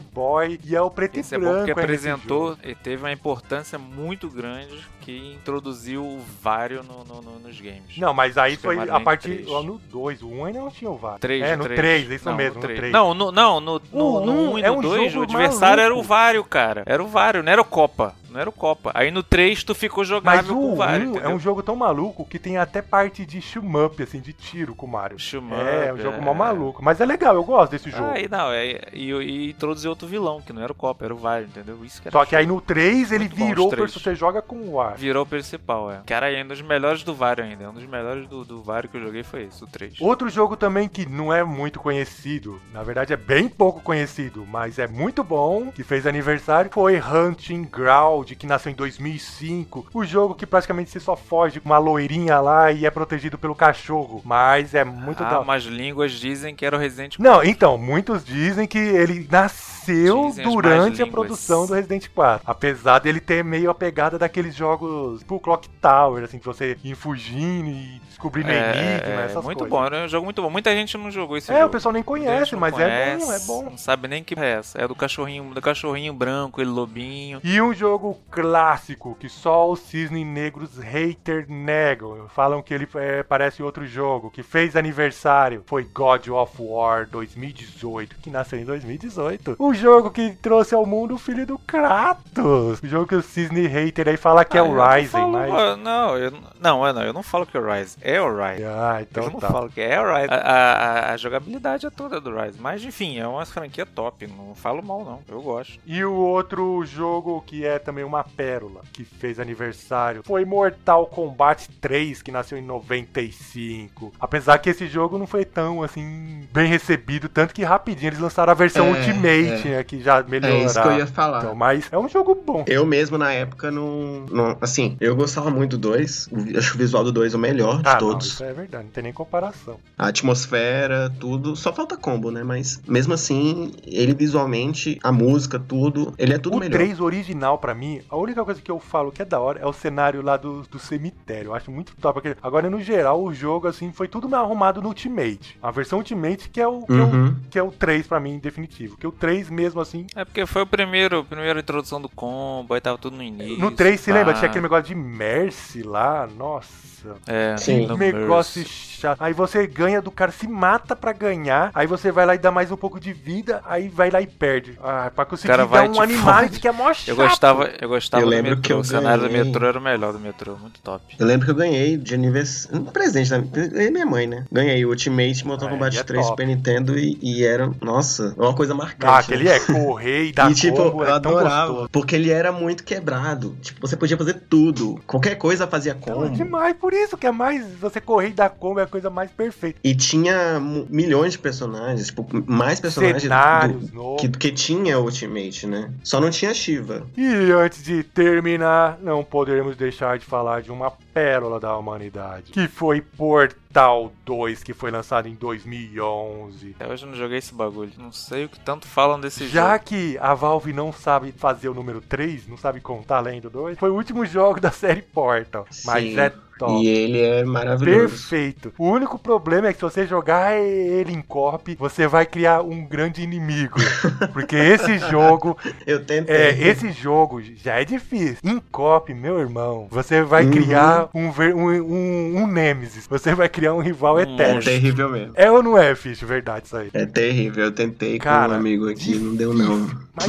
Boy e é o preto Esse é e bom branco. porque ainda esse apresentou e teve uma importância muito grande que introduziu o Vario no, no- no- nos games. Não, mas aí Super foi Mario a partir. 3. ó, no 2, o 1 ainda não tinha o VAR. 3, é, no 3, isso não, mesmo, no três. 3. Não, no, não, no, no, no um 1 e é no um 2, jogo o adversário era o maluco. Vario, cara. Era o Vario, não era o Copa. Não era o Copa. Aí no 3 tu ficou Mas jogável o com o Vario. 1 é um jogo tão maluco que tem até parte de shoot up, assim, de tiro com o Mario. É, é um jogo é. mó maluco. Mas é legal, eu gosto desse jogo. Aí não, é, e, e introduziu outro vilão, que não era o Copa, era o Vario, entendeu? Isso que era Só que show. aí no 3 ele Muito bom, virou perso- você joga com o ar. Virou o principal, é. Cara, é um dos melhores do Vario ainda. É um dos melhores do, do Vario que eu joguei foi esse, o 3. Outro jogo também que não é muito conhecido, na verdade é bem pouco conhecido, mas é muito bom, que fez aniversário, foi Hunting Ground, que nasceu em 2005. O jogo que praticamente você só foge com uma loirinha lá e é protegido pelo cachorro, mas é muito ah, da... umas línguas dizem que era o Resident Não, então, muitos dizem que ele nasceu Dizem durante a produção do Resident 4. Apesar dele ter meio a pegada daqueles jogos tipo Clock Tower, assim, que você ir fugindo e descobrindo enigma, é, essas muito coisas. bom, era um jogo muito bom. Muita gente não jogou esse É, jogo. o pessoal nem conhece, gente não mas é bom, conhece, é bom. Não sabe nem que é essa. É do cachorrinho, do cachorrinho branco, ele lobinho. E um jogo clássico que só os cisne negros hater negam. Falam que ele é, parece outro jogo, que fez aniversário. Foi God of War 2018, que nasceu em 2018. O jogo que trouxe ao mundo o filho do Kratos. O jogo que o cisne hater aí fala que é Ah, o eu não Rising, falo- mas. Não, eu, não, é, não, eu não falo que é o Rise. É o Rise. Ah, então eu não tá. falo que é o Rise. A, a- a jogabilidade é toda do Rise. Mas enfim, é uma franquia top. Não falo mal, não. Eu gosto. E o outro jogo que é também uma pérola, que fez aniversário, foi Mortal Kombat 3, que nasceu em 95. Apesar que esse jogo não foi tão, assim, bem recebido, tanto que rapidinho eles lançaram a versão É, Ultimate, é. né, que já É melhoraram. isso que eu ia falar. Então, mas é um jogo bom. Eu mesmo, na época, não, não- Assim, eu gostava muito do 2. Acho o visual do 2 o melhor de Ah, não, todos. isso é verdade, não tem nem comparação. A atmosfera, tudo. Só falta combo, né? Mas mesmo assim, ele visualmente, a música, tudo. Ele é tudo o melhor. 3 original, pra mim, a única coisa que eu falo que é da hora é o cenário lá do, do cemitério. Eu acho muito top. aquele- Agora, no geral, o jogo, assim, foi tudo mais arrumado no Ultimate. A versão Ultimate que é o, que é o, Uhum. que é o 3 pra mim, definitivo. Que o 3 mesmo, assim... É porque foi o primeiro, a primeira introdução do combo, aí tava tudo no início. No 3, se lembra? Tinha aquele negócio de Mercy lá, nossa... É, Sim. negócio chato. Aí você ganha do cara, se mata pra ganhar. Aí você vai lá e dá mais um pouco de vida. Aí vai lá e perde. Ah, pra conseguir cara dar vai um te animal fode. que é mó chato. Eu gostava, eu gostava Eu do lembro metrô. que eu o cenário do metrô era o melhor do metrô, muito top. Eu lembro que eu ganhei de aniversário. Um presente da ganhei minha mãe, né? Ganhei o Ultimate Mortal Ah, Kombat é 3 top. Super Nintendo e, e era, nossa, uma coisa marcante. Ah, aquele Ele é correr e dar e tipo, combo, eu é adorava. gostoso. Porque ele era muito quebrado. Tipo, você podia fazer tudo. Qualquer coisa fazia Então, é combo. demais, por isso que é mais. Você correr e dar combo é a coisa mais perfeita. E tinha milhões de personagens, tipo, mais personagens Cenários do, novos. que, que tinha Ultimate, né? Só não tinha Shiva. E antes de terminar, não poderemos deixar de falar de uma pérola da humanidade, que foi Portal 2, que foi lançado em 2011. Até hoje eu não joguei esse bagulho. Não sei o que tanto falam desse Já jogo. que a Valve não sabe fazer o número 3, não sabe contar além do 2, foi o último jogo da série Portal. Mas Sim. é top. E ele é maravilhoso. Perfeito. O único problema é que se você jogar ele em cop, você vai criar um grande inimigo. Porque esse jogo, Eu tentei. é, esse jogo já é difícil. Em cop, meu irmão, você vai Uhum. criar um, um, um, um Nemesis. Você vai criar um rival Um É eterno. terrível mesmo. É ou não é, Fish? Verdade isso aí. É terrível. Eu tentei Cara, com um amigo aqui, não deu não. Mas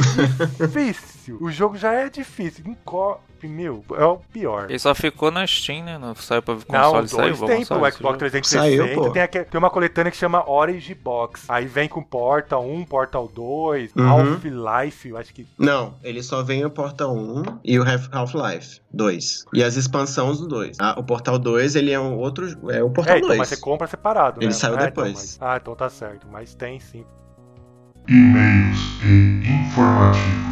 difícil. O jogo já é difícil. Em cop, meu, é o pior. Ele só ficou na Steam, né? Não saiu pra Não, console, o saiu? 2 Vou tem pro Xbox jogo. 360. Saiu, pô. tem, tem uma coletânea que chama Orange Box. Aí vem com Portal 1, Portal 2, Uhum. Half-Life, eu acho que. Não, ele só vem o Portal 1 e o Half- Half-Life 2. E as expansões do 2. Ah, o Portal 2, ele é um outro. É o Portal É, então, 2. mas você compra separado, né? Ele saiu Ah, então, depois. mas- Ah, então tá certo. Mas tem sim. E-mails e informativos.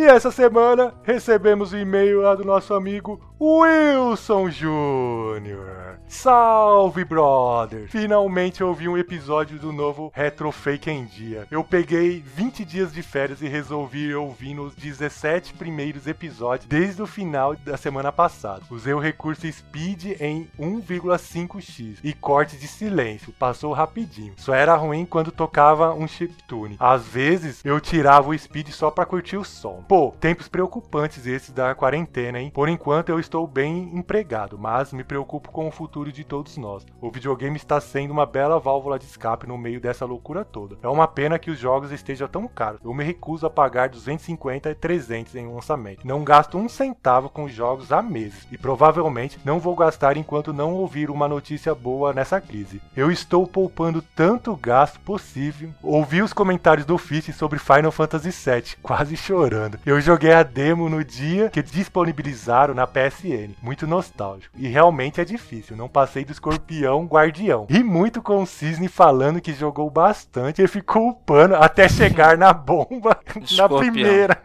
E essa semana recebemos o e-mail lá do nosso amigo Wilson Júnior. Salve, brother! Finalmente ouvi um episódio do novo Retro Fake em Dia. Eu peguei 20 dias de férias e resolvi ouvir nos 17 primeiros episódios desde o final da semana passada. Usei o recurso Speed em 1,5x e corte de silêncio. Passou rapidinho. Só era ruim quando tocava um chiptune. Às vezes eu tirava o Speed só pra curtir o som. Pô, tempos preocupantes esses da quarentena, hein? Por enquanto eu estou bem empregado, mas me preocupo com o futuro de todos nós. O videogame está sendo uma bela válvula de escape no meio dessa loucura toda. É uma pena que os jogos estejam tão caros. Eu me recuso a pagar 250 e 300 em um lançamento. Não gasto um centavo com os jogos há meses e provavelmente não vou gastar enquanto não ouvir uma notícia boa nessa crise. Eu estou poupando tanto gasto possível. Ouvi os comentários do Fish sobre Final Fantasy VII, quase chorando. Eu joguei a demo no dia que disponibilizaram na PSN. Muito nostálgico. E realmente é difícil. Não passei do escorpião guardião. E muito com o Cisne falando que jogou bastante e ficou upando até chegar na bomba na primeira.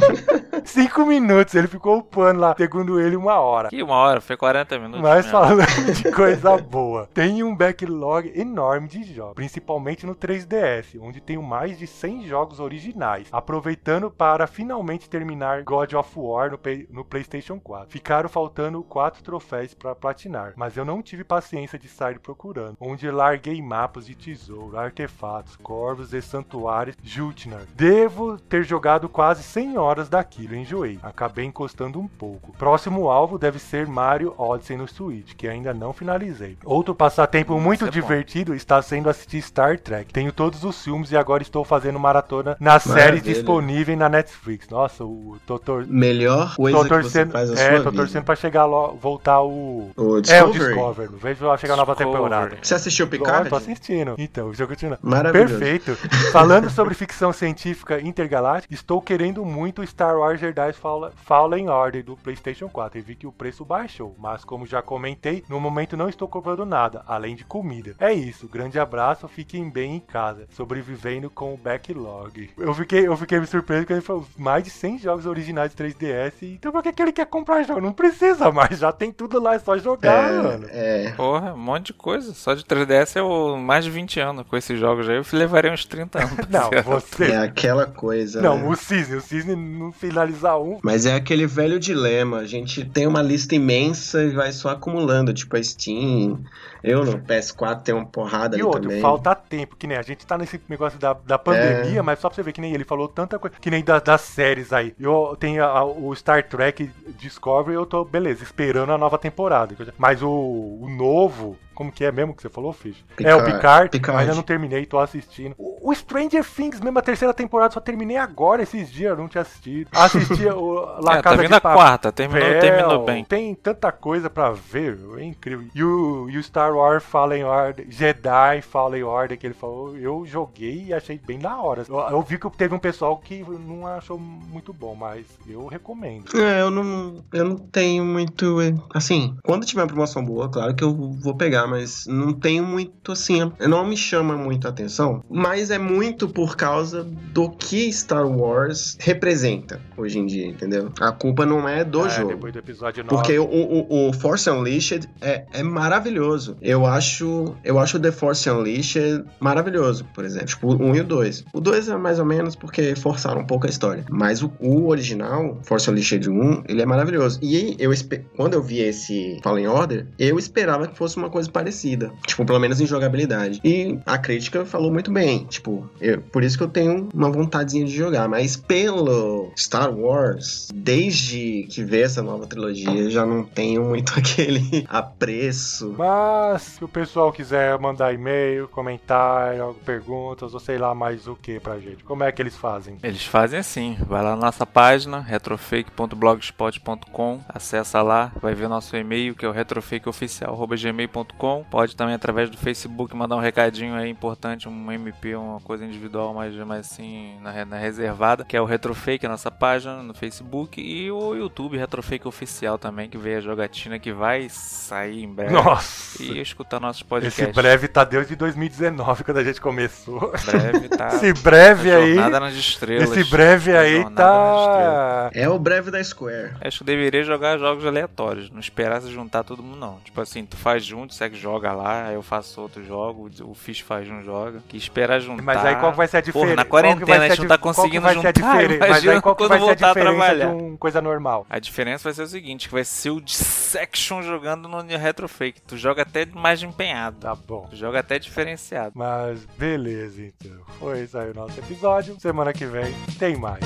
Cinco minutos, ele ficou upando lá. Segundo ele, uma hora. Que uma hora, foi 40 minutos. Mas mesmo. falando de coisa boa, tem um backlog enorme de jogos, principalmente no 3DS, onde tenho mais de 100 jogos originais, aproveitando para finalmente terminar God of War no, no PlayStation 4. Ficaram faltando 4 troféus para platinar, mas eu não tive paciência de sair procurando, onde larguei mapas de tesouro, artefatos, corvos e santuários Jutnar. Devo ter jogado quase 100 horas daquilo, enjoei. Acabei encostando um pouco. Próximo alvo deve ser Mario Odyssey no Switch, que ainda não finalizei. Outro passatempo Hum, muito é bom. divertido está sendo assistir Star Trek. Tenho todos os filmes e agora estou fazendo maratona na série Maravilha. disponível na Netflix. Nossa, o tô, tor- Melhor coisa tô que você torcendo, faz na é, tô vida. torcendo pra chegar lá, voltar o O é o Discovery. Vejo lá chegar a nova temporada. Você assistiu Ó, Picard? tô assistindo. Então, o jogo continua. Maravilhoso. Perfeito. Falando sobre ficção científica intergaláctica, estou querendo muito Star Wars Jedi Fall- Fallen Order do PlayStation 4 e vi que o preço baixou. Mas como já comentei, no momento não estou comprando nada, além de comida. É isso. Grande abraço. Fiquem bem em casa, sobrevivendo com o backlog. Eu fiquei, eu fiquei me surpreso que ele falou mais de 100 jogos originais de 3DS. Então por que, que ele quer comprar jogo? Não precisa mais. Já tem tudo lá, é só jogar, mano. É, é. Porra, um monte de coisa. Só de 3DS eu mais de 20 anos com esses jogos aí. Eu levaria uns 30 anos. Não, você. É aquela coisa. Não, né? o Cisne, o Cisne não finalizar um. Mas é aquele velho dilema. A gente tem uma lista imensa e vai só acumulando, tipo a Steam. Eu no PS4 tenho uma porrada E ali outro, também. falta tempo, que nem a gente tá nesse negócio da, da pandemia, mas só pra você ver que nem ele falou tanta coisa, que nem das, das séries aí. Eu tenho a- o Star Trek Discovery, eu tô, beleza, esperando a nova temporada. Mas o, o novo, Como que é mesmo que você falou, Fish? É Picard. o Picard, Picard. ainda não terminei, tô assistindo. O, o Stranger Things, mesmo a terceira temporada, só terminei agora, esses dias, eu não tinha assistido. Assisti o La É, tá Casa vindo de a Papel. quarta, terminou, terminou bem. Tem tanta coisa pra ver, é incrível. E o, e o Star Wars Fallen Order, Jedi Fallen Order, que ele falou, eu joguei e achei bem da hora. Eu, eu vi que teve um pessoal que não achou muito bom, mas eu recomendo. É, eu não, eu não tenho muito. é, Assim, quando tiver uma promoção boa, claro que eu vou pegar, mas não tenho muito assim. Não me chama muito a atenção, mas é muito por causa do que Star Wars representa hoje em dia, entendeu? A culpa não é do É, jogo. Depois do episódio 9. Porque o, o, o Force Unleashed é, é maravilhoso. Eu acho, eu acho o The Force Unleashed maravilhoso, por exemplo. Tipo, o 1 e o 2. O 2 é mais ou menos porque forçaram um pouco a história. Mas o, o original, Force Unleashed 1, ele é maravilhoso. E eu quando eu vi esse Fallen Order, eu esperava que fosse uma coisa parecida. Tipo, pelo menos em jogabilidade. E a crítica falou muito bem. Tipo, eu- por isso que eu tenho uma vontadezinha de jogar. Mas pelo Star Wars, desde que veio essa nova trilogia, já não tenho muito aquele apreço. Mas se o pessoal quiser mandar e-mail, comentário, perguntas ou sei lá mais o que pra gente, como é que eles fazem? Eles fazem assim, vai lá na nossa página, retrofake.blogspot.com, acessa lá, vai ver nosso e-mail que é o retrofakeoficial.gmail.com. Pode também através do Facebook mandar um recadinho aí importante, um MP, uma coisa individual, mas mais assim na, na reservada, que é o Retrofake, a nossa página no Facebook e o YouTube Retrofake Oficial também, que veio a jogatina que vai sair em breve. Nossa! E escutar nossos podcasts. Esse breve tá desde 2019, quando a gente começou. breve tá. Esse breve aí. Jornada nas estrelas. Esse breve aí tá. É o breve da Square. Acho que deveria jogar jogos aleatórios, não esperar se juntar todo mundo, não. Tipo assim, tu faz tu segue joga lá, aí eu faço outro jogo, o Fish faz um joga. Que esperar juntar. Mas aí qual vai ser a Porra, diferença? na que vai quarentena a gente não tá conseguindo vai ser a juntar, diferença? Mas imagina aí qual quando vai ser a voltar a diferença de trabalhar. uma coisa normal? A diferença vai ser o seguinte, que vai ser o Dissection jogando no Retrofake. Tu joga até mais empenhado. Tá bom. Tu joga até diferenciado. Mas beleza, então. Foi isso aí o nosso episódio. Semana que vem tem mais.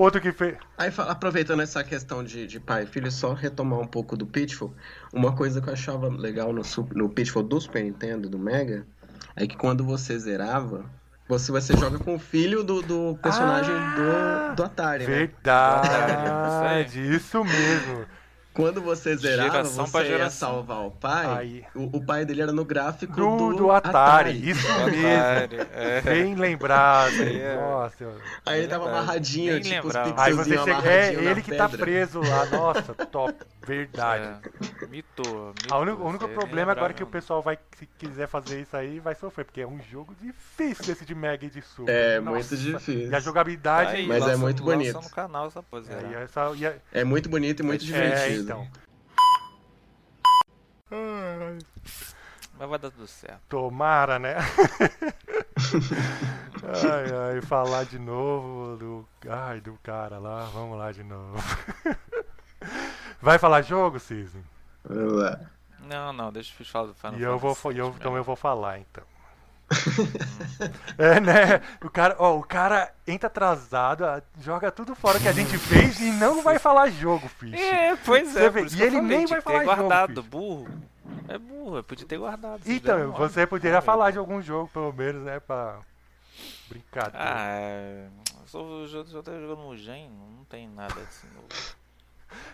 Outro que fez. Aí, aproveitando essa questão de, de pai e filho, só retomar um pouco do Pitfall. Uma coisa que eu achava legal no, no Pitfall do Super Nintendo, do Mega, é que quando você zerava, você, você joga com o filho do, do personagem Ah, do, do Atari, né? Verdade, isso mesmo. Quando você zerava, Geração você ia salvar o pai. O, o pai dele era no gráfico Do, do, do Atari, isso mesmo. É. Bem lembrado. é- Nossa. Aí ele tava amarradinho, Nem tipo os lembrava. Aí você chega. É ele que tá pedra. preso lá. Nossa, top. Verdade. É. O único problema agora é que o pessoal vai, se quiser fazer isso aí, vai sofrer, porque é um jogo difícil esse de Mega e de Super. É, Nossa. muito difícil. E a jogabilidade. Tá aí, Mas é lança- muito lança bonito. no canal essa coisa. É, e essa- e a- É muito bonito e muito É, divertido. é, então. Mas vai dar tudo certo. Tomara, né? ai, ai, falar de novo do. Ai, do cara lá, vamos lá de novo. Vai falar jogo, Cisne? Vamos lá. Não, não, deixa eu falar do Final E eu vou, Fantasy e eu, então eu vou falar, então. é, né? O cara, ó, o cara entra atrasado, joga tudo fora que a gente fez e não vai falar jogo, ficha. É, pois Você é, vê, por isso e que eu ele falei, nem vai ter falar jogo, guardado, bicho. burro. É burro, eu podia ter guardado. Então, você poderia falar eu- de algum jogo, pelo menos, né? Pra brincar. Ah, é... eu só, já, já tô jogando Mugen, não tem nada assim novo.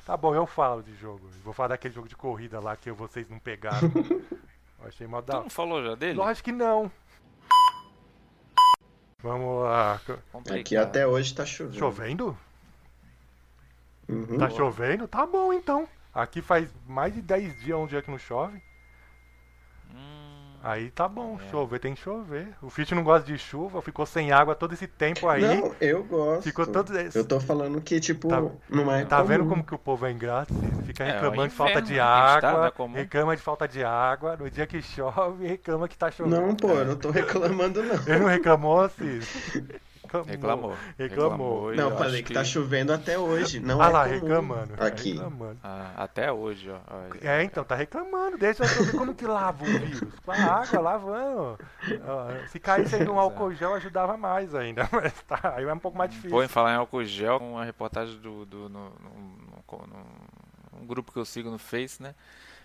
Tá bom, eu falo de jogo. Vou falar daquele jogo de corrida lá que vocês não pegaram. Eu achei mal Tu da não falou já dele? Lógico que não. Vamos lá. Complicado. Aqui até hoje tá chovendo. Chovendo? Uhum. Tá chovendo? Tá bom então. Aqui faz mais de 10 dias, um dia que não chove. Aí tá bom, É. chover tem que chover. O Fit não gosta de chuva, ficou sem água todo esse tempo aí. Não, eu gosto. Ficou todo esse- Eu tô falando que, tipo, Tá- não é Tá vendo comum. como que o povo é ingrato? Fica É, reclamando o de falta de né, tá, água, não é reclama de falta de água, no dia que chove, reclama que tá chovendo. Não, pô, eu não tô reclamando, não. Ele não reclamou, Cis? reclamou. Reclamou. e Não, eu falei acho que tá chovendo até hoje. Não Ah é lá, comum reclamando. Aqui. reclamando. Ah, até hoje, ó. É, então, tá reclamando. Deixa eu ver como que lava o vírus. Com a água, lavando. Ó, Se caísse aí no álcool gel, ajudava mais ainda. Mas tá, aí é um pouco mais difícil. Pô, em falar em álcool gel, uma reportagem do, do no, no- no- no- um grupo que eu sigo no Face, né?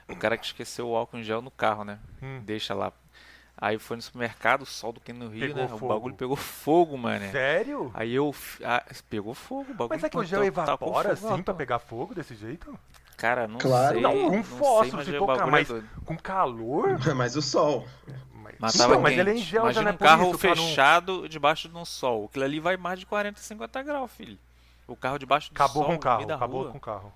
O cara que esqueceu o álcool em gel no carro, né? Hum. Deixa lá. Aí foi no supermercado, sol do que no Rio, Pegou né? fogo. O bagulho pegou fogo, mano. Sério? Aí eu. ah, pegou fogo, o bagulho. Mas é que o gel evapora fogo, assim pra pegar fogo desse jeito? Cara, não Claro. sei. Não, com sei, fósforo, mas se o tocar, é mas- doido. Com calor? Mas o sol. Mas, Mas tava mas ele é em gel, já Imagina não é um carro isso, não- fechado debaixo de um sol. Aquilo ali vai mais de 40, 50 graus, filho. O carro debaixo do Acabou sol, com o carro, acabou rua. com o carro.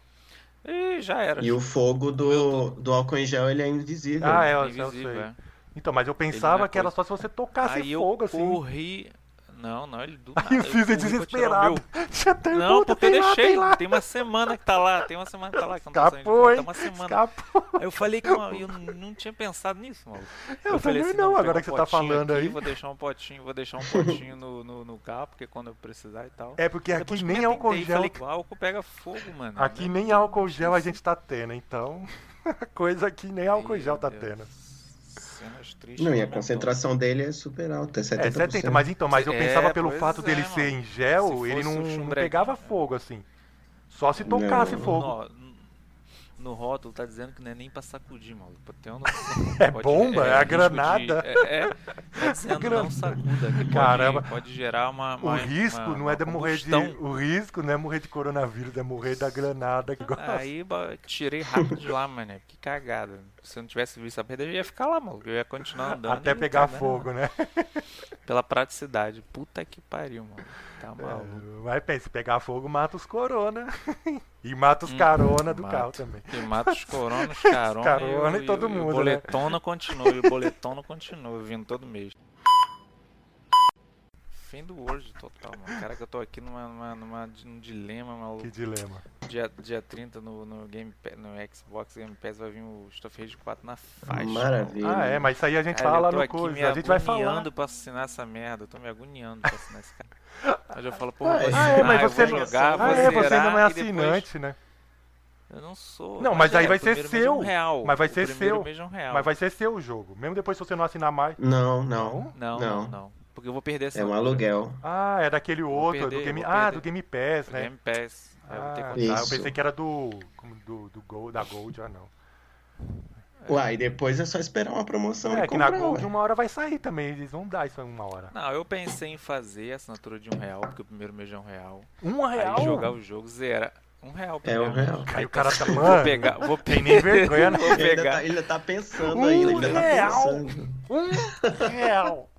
Ih, já era. E o fogo do, do álcool em gel, ele é invisível. Ah, é, Invisível, sei. é. Então, mas eu não pensava é que era coisa. só se você tocasse Aí eu fogo, assim. corri. Não, não, ele do Aí nada. o eu Cis é desesperado. meu. Já tem Não, puta, porque eu deixei. tem lá. Tem uma semana que tá lá. Tem uma semana que tá lá. Que eu não Escapou? Tá uma semana. Escapou. Aí eu falei que não, eu não tinha pensado nisso, maluco. Eu falei também assim, não, vou agora pegar que um você tá falando aqui, aí. Vou deixar um potinho, vou deixar um potinho no, no, no carro, porque quando eu precisar e tal. É porque aqui Depois nem eu álcool gel. Falei o álcool pega fogo, mano. Aqui Não nem álcool gel a gente tá tendo, então. Coisa que nem álcool gel tá tendo. Deus. Cenas tristes Não, e a concentração dele é super alta, é 70%. É 70, mas então, mas eu É, pensava pelo pois fato é, dele mano. ser em gel, Se ele não, não pegava fogo assim. Só se tocasse Não. fogo. No, no rótulo tá dizendo que não é nem pra sacudir, maluco. Pra ter uma noção. É Pode- bomba, é a risco de- granada. é, é, tá dizendo Granada. não sacuda. Que Caramba. Pode, pode gerar uma, O uma- risco uma- não é de morrer de. O risco não é morrer de coronavírus, é morrer da granada que gosta. Aí tirei rápido de lá, mano. Que cagada. Se eu não tivesse visto a perda, eu ia ficar lá, mano. Eu ia continuar andando. Até pegar fogo, né? Pela praticidade. Puta que pariu, mano. Tá É, maluco. Mas pensa, se pegar fogo, mata os corona. e mata os Hum, carona do mata. carro também. E mata os coronas, os carona, carona o- e todo o- mundo, O né? boletona continua, e o boletona continua, vindo todo mês. Fim do World total, mano. Cara, que eu tô aqui numa, numa, numa- num dilema, maluco. Que dilema. Dia, dia 30 no, no, Game, no Xbox Game Pass vai vir o Stuff Rage 4 na faixa. Maravilha. Ah, é, mas isso aí a gente Cara, fala no me A gente vai falar. agoniando pra assinar essa merda. Eu tô me agoniando pra assinar esse cara. Mas eu falo, pô, Ah, vou é. Ah, é, mas eu você vou não. jogar, vou ah, é, você ainda não é e depois- assinante, né? Eu não sou. Não, mas aí é, vai ser é um seu. real. Mas vai O ser seu. é um real. Mas vai ser seu o jogo. Mesmo depois se você não assinar mais. Não, não. Não, não, Não. Porque eu vou perder essa É um aluguel. Ah, é daquele outro, perder, do Game... vou Ah, do Game Pass, né? Game Pass. Aí eu vou ter que Ah, tá, eu Isso. pensei que era do, como do, do Gold, da Gold, ah não. Uai, depois é só esperar uma promoção É e que na comprar, Gold ué. uma hora vai sair também, eles vão dar isso em uma hora. Não, eu pensei em fazer a assinatura de um real, porque o primeiro mês é um real. Um real? Aí jogar o jogo zera. Um real É um primeiro. real. Aí o cara tá, Vou mano, pegar, vou tem nem vergonha, né? Vou Ele ainda, pegar. tá, ele ainda tá pensando Um ainda, ele ainda tá real? pensando. Um real.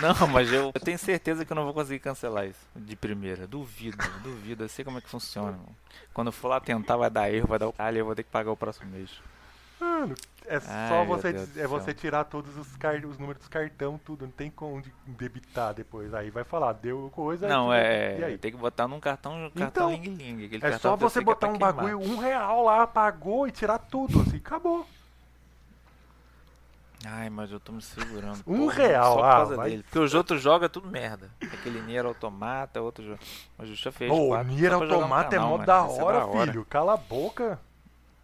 Não, mas eu, eu tenho certeza que eu não vou conseguir cancelar isso de primeira. Duvido, duvido. Eu sei como é que funciona. mano. Quando eu for lá tentar, vai dar erro, vai dar o calho, eu vou ter que pagar o próximo mês. Mano, é só Ai, meu você, é você tirar todos os, car... os números dos cartão, tudo. Não tem como de debitar depois. Aí vai falar, deu coisa. Não, é. E aí? Tem que botar num cartão, cartão Então, Ling Ling. É só você é botar um queimar. bagulho, um real lá, pagou e tirar tudo, assim, acabou. Ai, mas eu tô me segurando. Um porra, real, só por ah, causa vai- dele. Porque os outros jogam é tudo merda. Aquele Nier Automata, outro jogo. Mas o fez Ô, o Nier só Automata é mó da hora, filho. Cala a boca.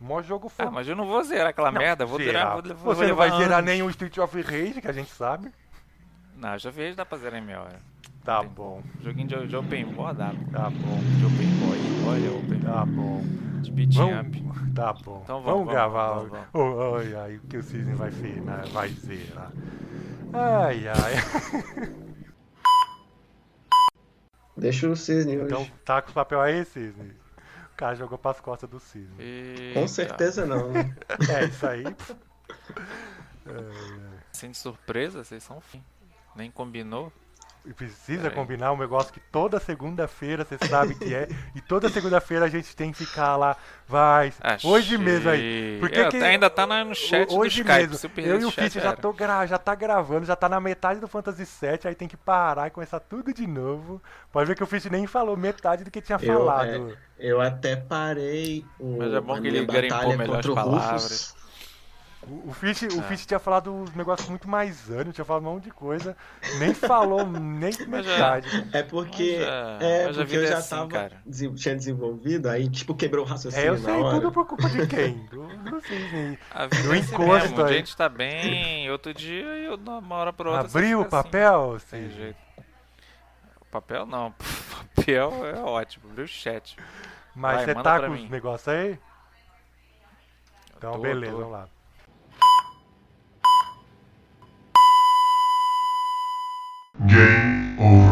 Mó jogo foda. Ah, mas eu não vou zerar aquela merda. Vou zerar. Vou, vou Você não vai zerar nem o Street of Rage, que a gente sabe. Não, já fez, dá pra zerar em meia hora. Tá Tem bom, Joguinho de, de Open Boy dá. tá bom, De Open Boy. Olha, Open tá bom. De beat up. Vamos, tá bom. Então vamos, vamos, vamos, gravar. vamos, vamos. Oh, ai, ai, o que o Cisne vai, né? vai zerar. Ai, ai. Deixa o cisne hoje. Então tá com os papel aí, Cisne. O cara jogou pras costas do Cisne. Eita. Com certeza não. É isso aí. Assim de surpresa, vocês são fim. Nem combinou. E precisa Peraí. combinar um negócio que toda segunda-feira você sabe que é. e toda segunda-feira a gente tem que ficar lá. Vai. Hoje Achei. mesmo aí. Porque É, que- ainda tá no chat do hoje Skype. mesmo. Eu eu e o Fitch já, tô gra já tá gravando, já tá na metade do Fantasy VII, aí tem que parar e começar tudo de novo. Pode ver que o Fitch nem falou metade do que tinha Eu, falado. é, eu até parei o, Mas é bom que ele garimpou batalha melhor as contra o palavras. Rufus. O, o, Fitch, o É. Fitch tinha falado uns negócios muito mais anos, tinha falado um monte de coisa. Nem falou nem já- metade. É porque, Mas é, mas a porque eu é já assim, tava, tinha desenvolvido, aí tipo quebrou o É, raciocínio eu na sei hora. tudo por culpa de quem? Do, do Cisne. A vida Do é assim mesmo. Um aí. gente tá bem, outro dia eu dou uma hora por outra. Abriu o assim. papel? Tem Cisne? jeito. O papel não. O papel é ótimo. Abriu o chat. Mas Vai, você tá pra com os negócios aí? Então, Tô, beleza, tô. vamos lá. Game over.